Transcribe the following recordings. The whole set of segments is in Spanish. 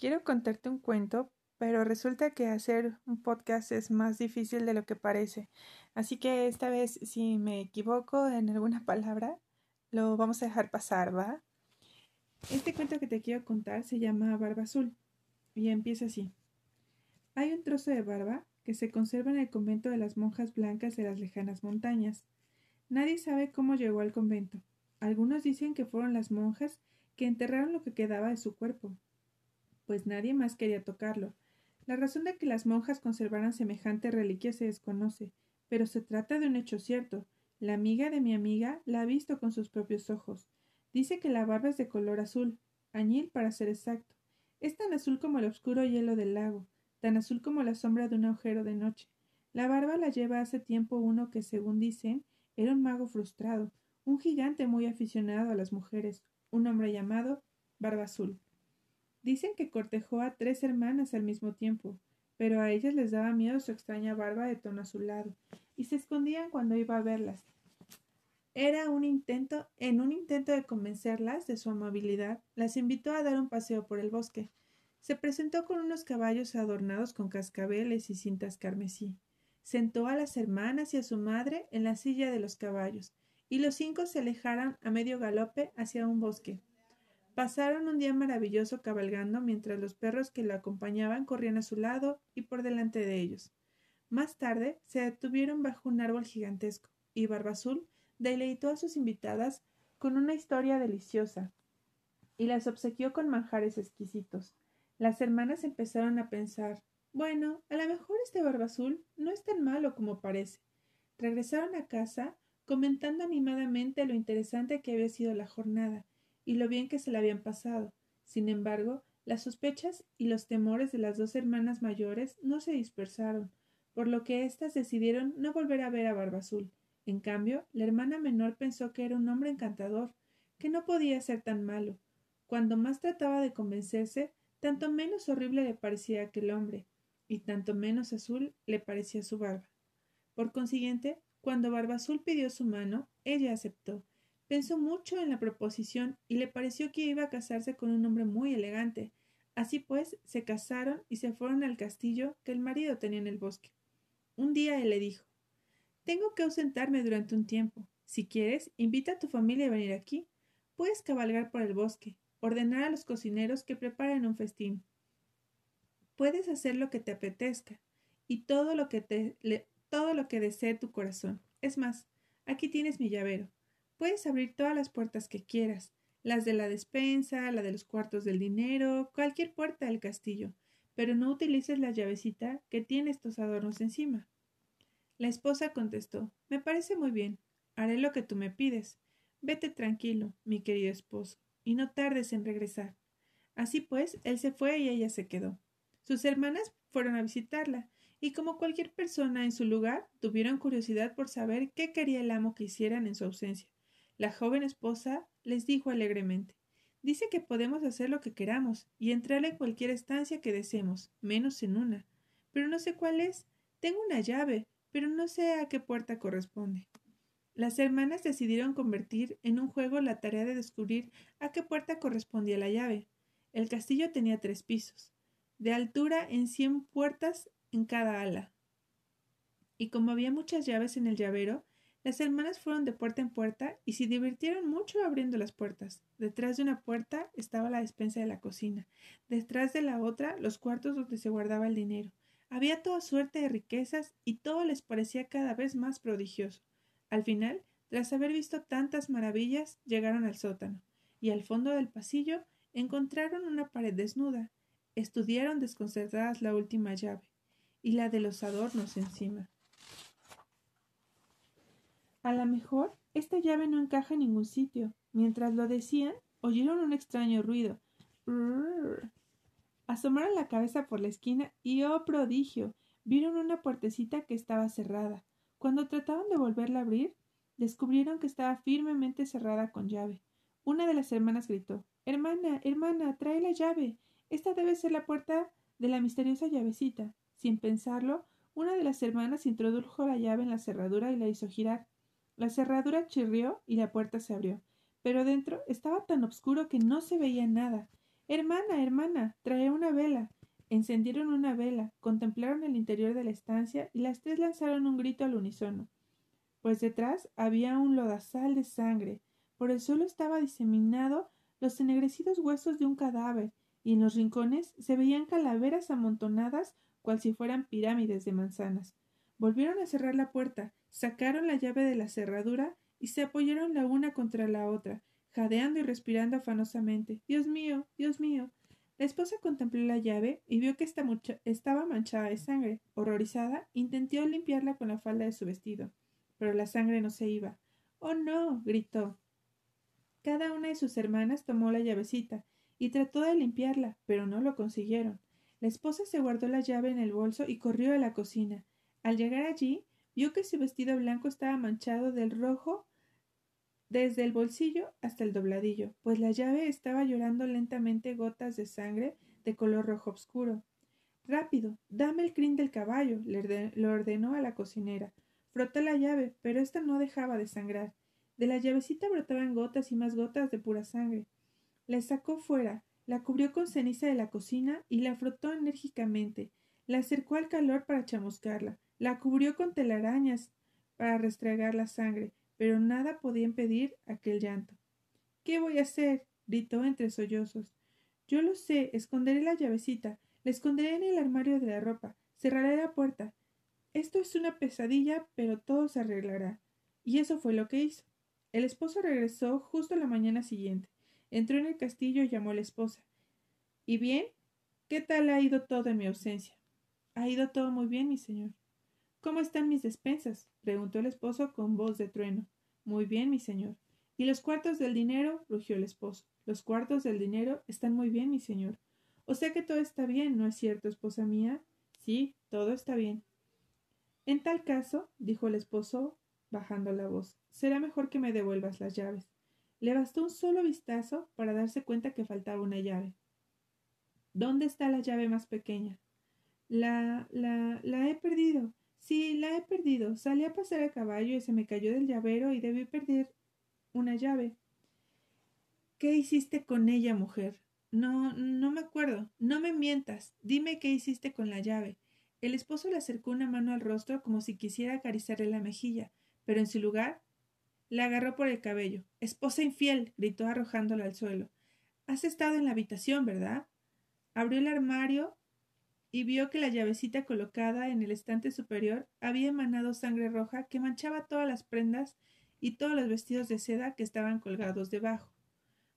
Quiero contarte un cuento, pero resulta que hacer un podcast es más difícil de lo que parece. Así que esta vez, si me equivoco en alguna palabra, lo vamos a dejar pasar, ¿va? Este cuento que te quiero contar se llama Barba Azul y empieza así. Hay un trozo de barba que se conserva en el convento de las monjas blancas de las lejanas montañas. Nadie sabe cómo llegó al convento. Algunos dicen que fueron las monjas que enterraron lo que quedaba de su cuerpo, pues nadie más quería tocarlo. La razón de que las monjas conservaran semejante reliquia se desconoce, pero se trata de un hecho cierto. La amiga de mi amiga la ha visto con sus propios ojos. Dice que la barba es de color azul, añil para ser exacto. Es tan azul como el oscuro hielo del lago, tan azul como la sombra de un agujero de noche. La barba la lleva hace tiempo uno que, según dicen, era un mago frustrado, un gigante muy aficionado a las mujeres, un hombre llamado Barba Azul. Dicen que cortejó a tres hermanas al mismo tiempo, pero a ellas les daba miedo su extraña barba de tono azulado, y se escondían cuando iba a verlas. Era un intento, en un intento de convencerlas de su amabilidad, las invitó a dar un paseo por el bosque. Se presentó con unos caballos adornados con cascabeles y cintas carmesí. Sentó a las hermanas y a su madre en la silla de los caballos, y los cinco se alejaron a medio galope hacia un bosque. Pasaron un día maravilloso cabalgando mientras los perros que lo acompañaban corrían a su lado y por delante de ellos. Más tarde se detuvieron bajo un árbol gigantesco, y Barbazul deleitó a sus invitadas con una historia deliciosa y las obsequió con manjares exquisitos. Las hermanas empezaron a pensar bueno, a lo mejor este Barbazul no es tan malo como parece. Regresaron a casa comentando animadamente lo interesante que había sido la jornada y lo bien que se la habían pasado. Sin embargo, las sospechas y los temores de las dos hermanas mayores no se dispersaron, por lo que éstas decidieron no volver a ver a Barbazul. En cambio, la hermana menor pensó que era un hombre encantador, que no podía ser tan malo. Cuando más trataba de convencerse, tanto menos horrible le parecía aquel hombre, y tanto menos azul le parecía su barba. Por consiguiente, cuando Barbazul pidió su mano, ella aceptó. Pensó mucho en la proposición y le pareció que iba a casarse con un hombre muy elegante. Así pues, se casaron y se fueron al castillo que el marido tenía en el bosque. Un día él le dijo Tengo que ausentarme durante un tiempo. Si quieres, invita a tu familia a venir aquí. Puedes cabalgar por el bosque, ordenar a los cocineros que preparen un festín. Puedes hacer lo que te apetezca y todo lo que te, todo lo que desee tu corazón. Es más, aquí tienes mi llavero. Puedes abrir todas las puertas que quieras, las de la despensa, la de los cuartos del dinero, cualquier puerta del castillo, pero no utilices la llavecita que tiene estos adornos encima. La esposa contestó Me parece muy bien. Haré lo que tú me pides. Vete tranquilo, mi querido esposo, y no tardes en regresar. Así pues, él se fue y ella se quedó. Sus hermanas fueron a visitarla, y como cualquier persona en su lugar, tuvieron curiosidad por saber qué quería el amo que hicieran en su ausencia. La joven esposa les dijo alegremente Dice que podemos hacer lo que queramos y entrar en cualquier estancia que deseemos, menos en una. Pero no sé cuál es. Tengo una llave, pero no sé a qué puerta corresponde. Las hermanas decidieron convertir en un juego la tarea de descubrir a qué puerta correspondía la llave. El castillo tenía tres pisos. De altura en cien puertas en cada ala. Y como había muchas llaves en el llavero, las hermanas fueron de puerta en puerta y se divirtieron mucho abriendo las puertas. Detrás de una puerta estaba la despensa de la cocina, detrás de la otra los cuartos donde se guardaba el dinero. Había toda suerte de riquezas y todo les parecía cada vez más prodigioso. Al final, tras haber visto tantas maravillas, llegaron al sótano, y al fondo del pasillo encontraron una pared desnuda. Estudiaron desconcertadas la última llave y la de los adornos encima. A lo mejor esta llave no encaja en ningún sitio. Mientras lo decían, oyeron un extraño ruido. Asomaron la cabeza por la esquina y, oh prodigio, vieron una puertecita que estaba cerrada. Cuando trataban de volverla a abrir, descubrieron que estaba firmemente cerrada con llave. Una de las hermanas gritó Hermana, hermana, trae la llave. Esta debe ser la puerta de la misteriosa llavecita. Sin pensarlo, una de las hermanas introdujo la llave en la cerradura y la hizo girar. La cerradura chirrió y la puerta se abrió, pero dentro estaba tan oscuro que no se veía nada. Hermana, hermana, trae una vela. Encendieron una vela, contemplaron el interior de la estancia y las tres lanzaron un grito al unísono. Pues detrás había un lodazal de sangre. Por el suelo estaba diseminado los ennegrecidos huesos de un cadáver, y en los rincones se veían calaveras amontonadas cual si fueran pirámides de manzanas. Volvieron a cerrar la puerta, sacaron la llave de la cerradura y se apoyaron la una contra la otra, jadeando y respirando afanosamente. Dios mío, Dios mío. La esposa contempló la llave y vio que esta estaba manchada de sangre. Horrorizada, intentó limpiarla con la falda de su vestido, pero la sangre no se iba. Oh no. gritó. Cada una de sus hermanas tomó la llavecita y trató de limpiarla, pero no lo consiguieron. La esposa se guardó la llave en el bolso y corrió a la cocina. Al llegar allí, vio que su vestido blanco estaba manchado del rojo desde el bolsillo hasta el dobladillo, pues la llave estaba llorando lentamente gotas de sangre de color rojo oscuro. Rápido, dame el crin del caballo, le ordenó a la cocinera. Frotó la llave, pero ésta no dejaba de sangrar. De la llavecita brotaban gotas y más gotas de pura sangre. La sacó fuera, la cubrió con ceniza de la cocina y la frotó enérgicamente. La acercó al calor para chamuscarla. La cubrió con telarañas para restregar la sangre, pero nada podía impedir aquel llanto. ¿Qué voy a hacer? gritó entre sollozos. Yo lo sé, esconderé la llavecita, la esconderé en el armario de la ropa, cerraré la puerta. Esto es una pesadilla, pero todo se arreglará. Y eso fue lo que hizo. El esposo regresó justo la mañana siguiente. Entró en el castillo y llamó a la esposa. ¿Y bien? ¿Qué tal ha ido todo en mi ausencia? Ha ido todo muy bien, mi señor. ¿Cómo están mis despensas? preguntó el esposo con voz de trueno. Muy bien, mi señor. ¿Y los cuartos del dinero? rugió el esposo. Los cuartos del dinero están muy bien, mi señor. O sea que todo está bien, ¿no es cierto, esposa mía? Sí, todo está bien. En tal caso, dijo el esposo, bajando la voz, será mejor que me devuelvas las llaves. Le bastó un solo vistazo para darse cuenta que faltaba una llave. ¿Dónde está la llave más pequeña? La, la, la he perdido. Sí, la he perdido. Salí a pasar a caballo y se me cayó del llavero y debí perder una llave. ¿Qué hiciste con ella, mujer? No, no me acuerdo. No me mientas. Dime qué hiciste con la llave. El esposo le acercó una mano al rostro como si quisiera acariciarle la mejilla, pero en su lugar la agarró por el cabello. Esposa infiel. gritó arrojándola al suelo. Has estado en la habitación, ¿verdad? Abrió el armario y vio que la llavecita colocada en el estante superior había emanado sangre roja que manchaba todas las prendas y todos los vestidos de seda que estaban colgados debajo.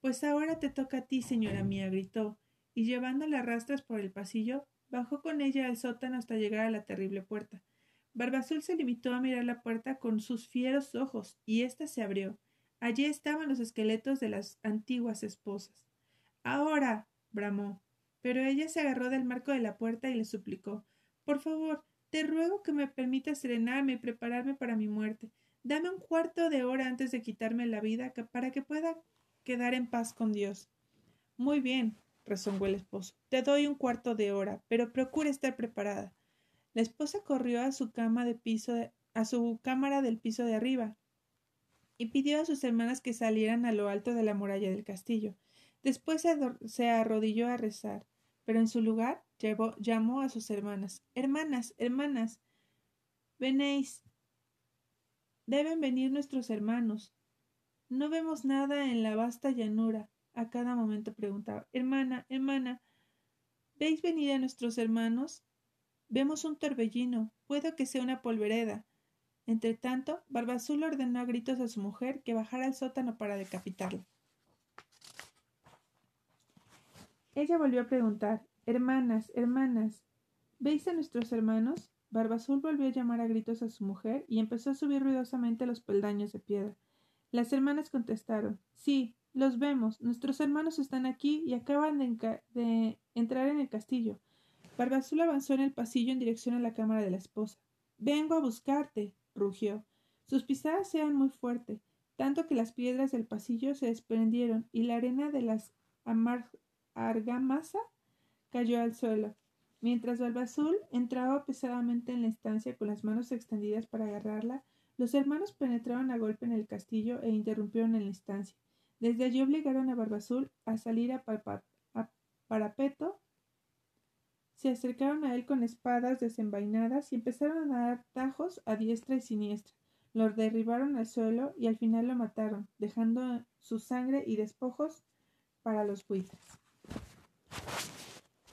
Pues ahora te toca a ti, señora mía, gritó, y llevándola a rastras por el pasillo, bajó con ella al sótano hasta llegar a la terrible puerta. Barbazul se limitó a mirar la puerta con sus fieros ojos, y ésta se abrió. Allí estaban los esqueletos de las antiguas esposas. Ahora. bramó pero ella se agarró del marco de la puerta y le suplicó Por favor, te ruego que me permitas serenarme y prepararme para mi muerte. Dame un cuarto de hora antes de quitarme la vida para que pueda quedar en paz con Dios. Muy bien, rezongó el esposo. Te doy un cuarto de hora, pero procura estar preparada. La esposa corrió a su cama de piso a su cámara del piso de arriba y pidió a sus hermanas que salieran a lo alto de la muralla del castillo. Después se arrodilló a rezar pero en su lugar llamó a sus hermanas. Hermanas, hermanas, venéis. Deben venir nuestros hermanos. No vemos nada en la vasta llanura. A cada momento preguntaba. Hermana, hermana, ¿veis venir a nuestros hermanos? Vemos un torbellino. Puedo que sea una polvereda. Entre tanto, Barbazul ordenó a gritos a su mujer que bajara al sótano para decapitarla. Ella volvió a preguntar Hermanas, hermanas, ¿veis a nuestros hermanos? Barbazul volvió a llamar a gritos a su mujer y empezó a subir ruidosamente los peldaños de piedra. Las hermanas contestaron Sí, los vemos. Nuestros hermanos están aquí y acaban de, entrar en el castillo. Barbazul avanzó en el pasillo en dirección a la cámara de la esposa. Vengo a buscarte, rugió. Sus pisadas eran muy fuertes, tanto que las piedras del pasillo se desprendieron y la arena de las argamasa cayó al suelo. Mientras Azul entraba pesadamente en la estancia con las manos extendidas para agarrarla, los hermanos penetraron a golpe en el castillo e interrumpieron en la estancia. Desde allí obligaron a Barbazul a salir a, se acercaron a él con espadas desenvainadas y empezaron a dar tajos a diestra y siniestra. Lo derribaron al suelo y al final lo mataron, dejando su sangre y despojos para los buitres.